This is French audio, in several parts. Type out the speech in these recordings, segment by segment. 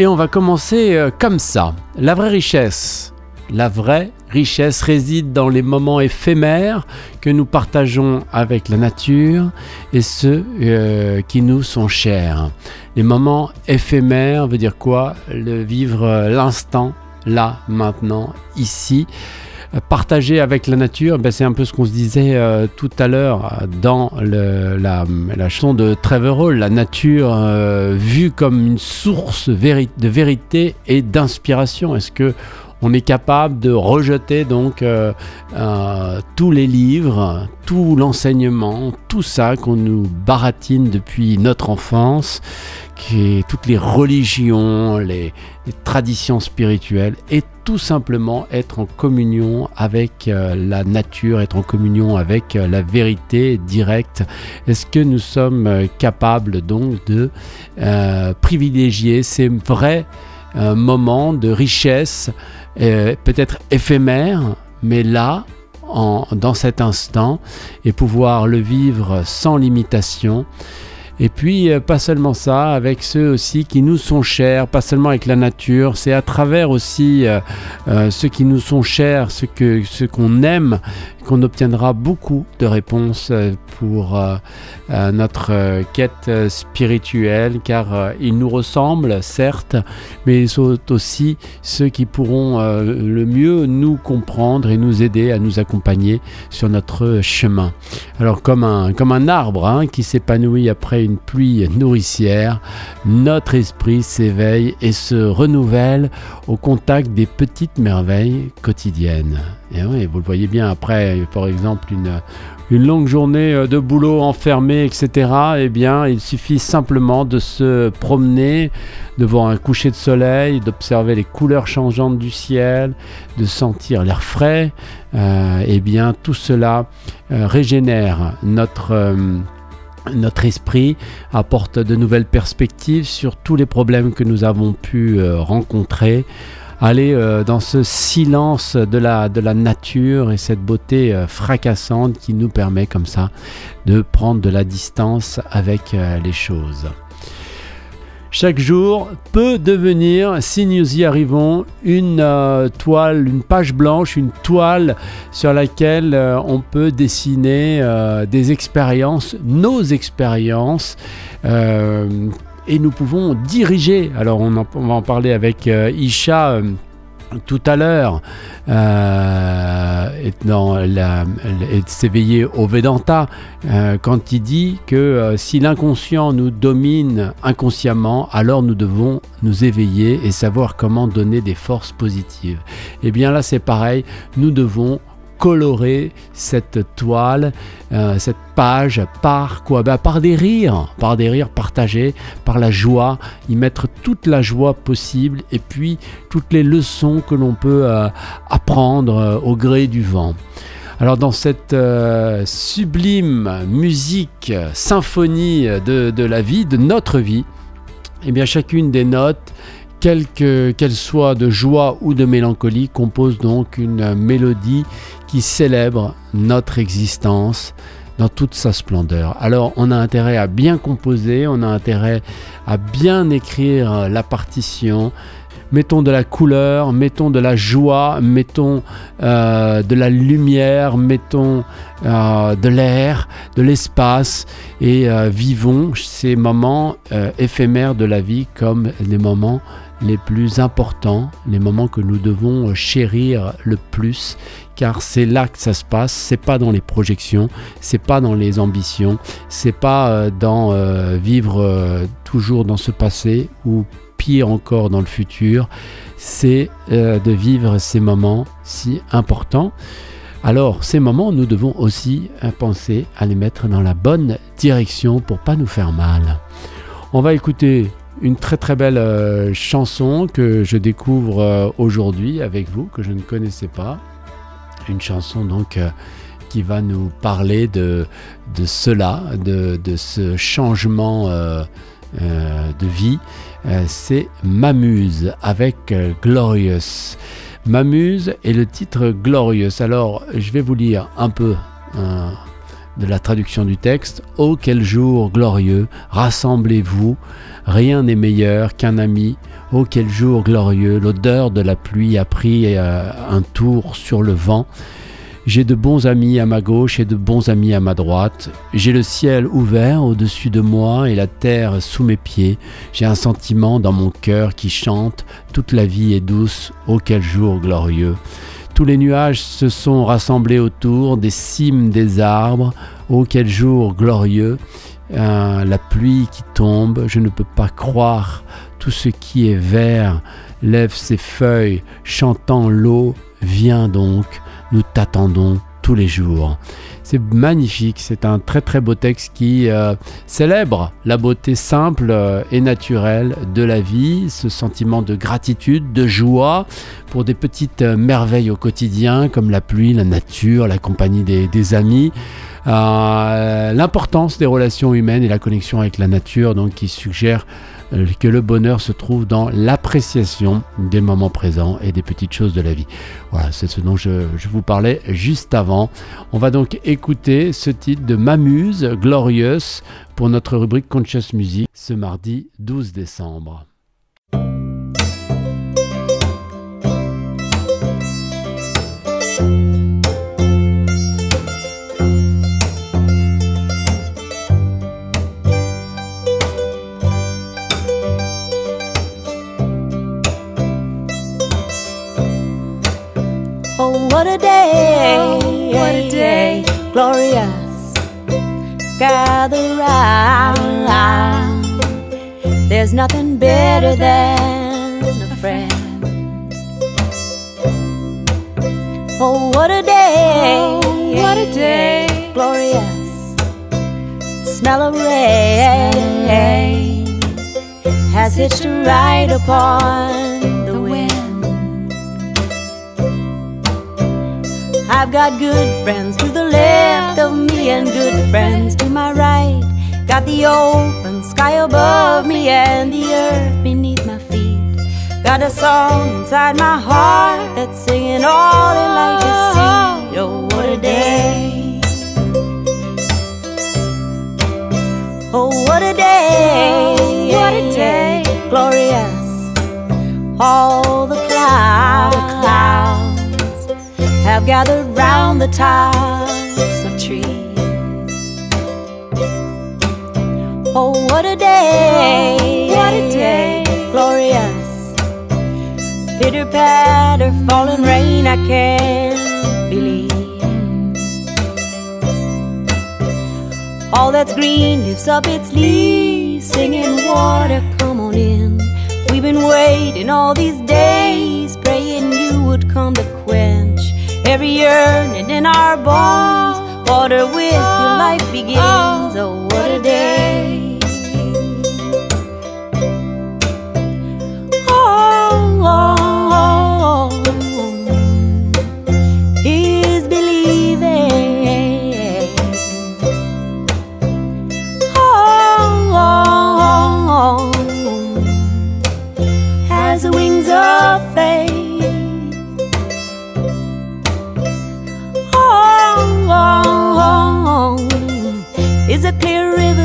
Et on va commencer euh, comme ça. La vraie richesse. La vraie richesse réside dans les moments éphémères que nous partageons avec la nature et ceux euh, qui nous sont chers. Les moments éphémères veut dire quoi? Le vivre euh, l'instant, là, maintenant, ici partager avec la nature, ben c'est un peu ce qu'on se disait euh, tout à l'heure dans le, la, la, chanson de Trevor Hall, la nature euh, vue comme une source de vérité et d'inspiration. Est-ce que on est capable de rejeter donc euh, euh, tous les livres, tout l'enseignement, tout ça qu'on nous baratine depuis notre enfance, toutes les religions, les, traditions spirituelles, et tout simplement être en communion avec euh, la nature, être en communion avec la vérité directe. Est-ce que nous sommes capables donc de privilégier ces vrais moments de richesse peut-être éphémère, mais là, en, dans cet instant, et pouvoir le vivre sans limitation. Et puis, euh, pas seulement ça, avec ceux aussi qui nous sont chers, pas seulement avec la nature, c'est à travers aussi euh, euh, ceux qui nous sont chers, ceux qu'on ce qu'on aime, qu'on obtiendra beaucoup de réponses euh, pour euh, euh, notre quête spirituelle, car ils nous ressemblent, certes, mais ils sont aussi ceux qui pourront le mieux nous comprendre et nous aider à nous accompagner sur notre chemin. Alors comme un, arbre hein, qui s'épanouit après une pluie nourricière, notre esprit s'éveille et se renouvelle au contact des petites merveilles quotidiennes. Et oui, vous le voyez bien après, par exemple, une, longue journée euh, de boulot enfermé, etc. Eh bien, il suffit simplement de se promener devant un coucher de soleil, d'observer les couleurs changeantes du ciel, de sentir l'air frais. Euh, eh bien, tout cela euh, régénère notre notre esprit apporte de nouvelles perspectives sur tous les problèmes que nous avons pu rencontrer aller euh, dans ce silence de la, nature et cette beauté euh, fracassante qui nous permet comme ça de prendre de la distance avec euh, les choses. Chaque jour peut devenir, si nous y arrivons, une toile, une page blanche, une toile sur laquelle on peut dessiner des expériences, nos expériences et nous pouvons diriger. Alors on, va en parler avec euh, Isha euh, tout à l'heure, euh, s'éveiller au Vedanta, euh, quand il dit que si l'inconscient nous domine inconsciemment, alors nous devons nous éveiller et savoir comment donner des forces positives. Et eh bien là c'est pareil, nous devons colorer cette toile, euh, cette page par quoi? Ben, Par des rires, par des rires partagés, par la joie, y mettre toute la joie possible et puis toutes les leçons que l'on peut euh, apprendre euh, au gré du vent. Alors dans cette sublime musique, symphonie de, la vie, de notre vie, eh bien chacune des notes quelle qu'elle soit de joie ou de mélancolie, compose donc une mélodie qui célèbre notre existence dans toute sa splendeur. Alors on a intérêt à bien composer, on a intérêt à bien écrire la partition. Mettons de la couleur, mettons de la joie, mettons euh, de la lumière, mettons euh, de l'air, de l'espace et euh, vivons ces moments éphémères de la vie comme des moments les plus importants, les moments que nous devons chérir le plus, car c'est là que ça se passe. C'est pas dans les projections, c'est pas dans les ambitions, c'est pas euh, dans euh, vivre euh, toujours dans ce passé ou pire encore dans le futur. C'est de vivre ces moments si importants. Alors, ces moments, nous devons aussi penser à les mettre dans la bonne direction pour pas nous faire mal. On va écouter une très très belle euh, chanson que je découvre euh, aujourd'hui avec vous, que je ne connaissais pas. Une chanson donc euh, qui va nous parler de, cela, de, de, ce changement de vie. C'est M'amuse avec Glorious. M'amuse et le titre Glorious. Alors je vais vous lire un peu de la traduction du texte. Oh quel jour glorieux, rassemblez-vous, rien n'est meilleur qu'un ami Oh, quel jour glorieux, l'odeur de la pluie a pris euh, un tour sur le vent. J'ai de bons amis à ma gauche et de bons amis à ma droite. J'ai le ciel ouvert au-dessus de moi et la terre sous mes pieds. J'ai un sentiment dans mon cœur qui chante Toute la vie est douce, oh quel jour glorieux. Tous les nuages se sont rassemblés autour des cimes des arbres, oh quel jour glorieux. Euh, la pluie qui tombe, je ne peux pas croire. Tout ce qui est vert lève ses feuilles, chantant l'eau, viens donc nous t'attendons tous les jours. C'est magnifique, c'est un très très beau texte qui euh, célèbre la beauté simple euh, et naturelle de la vie, ce sentiment de gratitude, de joie pour des petites euh, merveilles au quotidien comme la pluie, la nature, la compagnie des, amis. l'importance des relations humaines et la connexion avec la nature, donc qui suggère que le bonheur se trouve dans l'appréciation des moments présents et des petites choses de la vie. Voilà, c'est ce dont je, vous parlais juste avant. On va donc écouter ce titre de M'amuse, Glorious, pour notre rubrique Conscious Music ce mardi 12 décembre. What a day, oh, what a day, glorious. Gather round. There's nothing better than a friend. Oh, what a day, oh, what a day, glorious. Smell of rain has hitched a ride upon I've got good friends to the left of me and good friends to my right. Got the open sky above me and the earth beneath my feet. Got a song inside my heart that's singing all in like a sea. Oh, what a day! Oh, what a day! What a day! Glorious. All the clouds have gathered round the tops of trees. Oh, what a day! What a day! Glorious. Pitter patter, falling rain, I can't believe. All that's green lifts up its leaves, singing, Water, come on in. We've been waiting all these days, praying you would come to every yearning in our bones. Water with your life begins. Oh, what a day!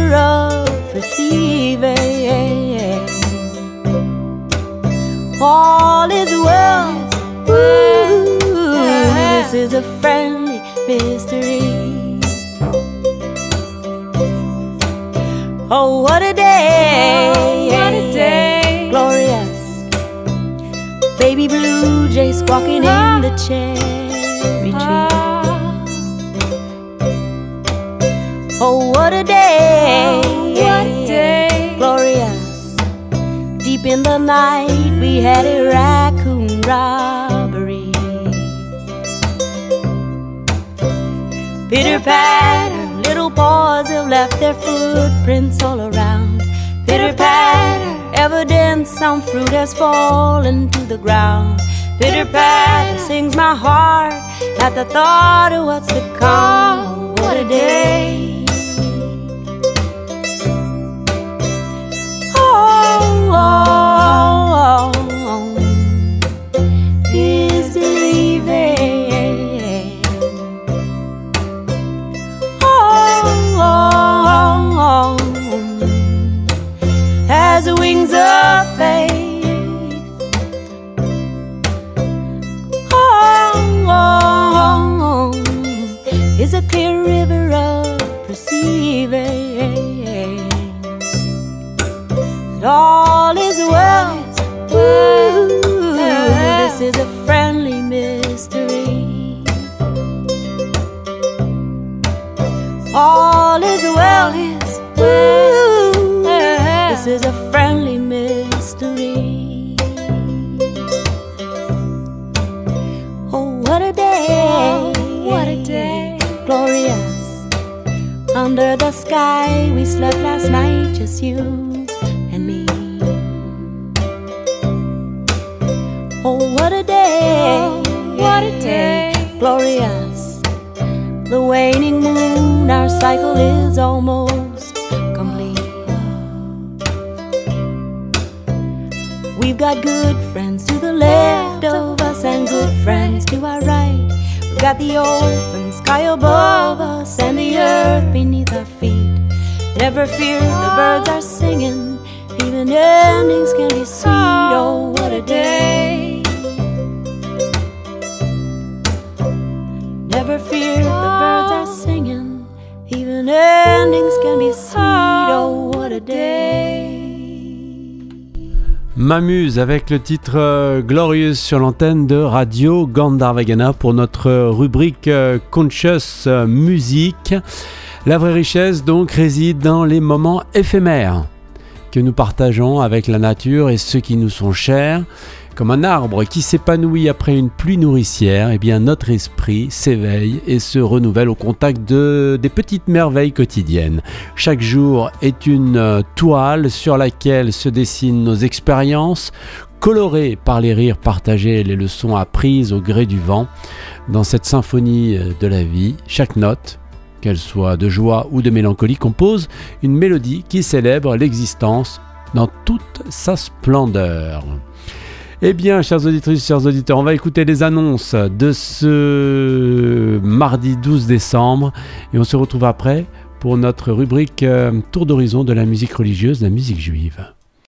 Clear of perceiving. All is well. Ooh, uh-huh. this is a friendly mystery. Oh, what a day! Oh, what a day! Glorious. Baby blue jay squawking in uh-huh. the cherry Pitter patter, little paws have left their footprints all around. Pitter patter, evidence some fruit has fallen to the ground. Pitter patter sings my heart at the thought of what's to come. What a day! perceiving that all is well. Ooh, this is a friendly mystery. All is well. Ooh, this is a friendly mystery. Oh, what a day! Oh, what a day, Gloria. Under the sky, we slept last night, just you and me. Oh, what a day! Oh, what a day. Glorious. The waning moon, our cycle is almost complete. We've got good friends to the left of us and good friends to our right. Got the open sky above us and the earth beneath our feet. Never fear, the birds are singing. Even endings can be sweet. Oh, what a day! M'amuse avec le titre euh, Glorious sur l'antenne de Radio Gandharvagana pour notre rubrique euh, Conscious euh, Music. La vraie richesse donc réside dans les moments éphémères que nous partageons avec la nature et ceux qui nous sont chers. Comme un arbre qui s'épanouit après une pluie nourricière, eh bien notre esprit s'éveille et se renouvelle au contact de, des petites merveilles quotidiennes. Chaque jour est une euh, toile sur laquelle se dessinent nos expériences, colorées par les rires partagés et les leçons apprises au gré du vent. Dans cette symphonie euh, de la vie, chaque note, qu'elle soit de joie ou de mélancolie, compose une mélodie qui célèbre l'existence dans toute sa splendeur. Eh bien, chers auditrices, chers auditeurs, on va écouter les annonces de ce mardi 12 décembre et on se retrouve après pour notre rubrique euh, Tour d'horizon de la musique religieuse, la musique juive.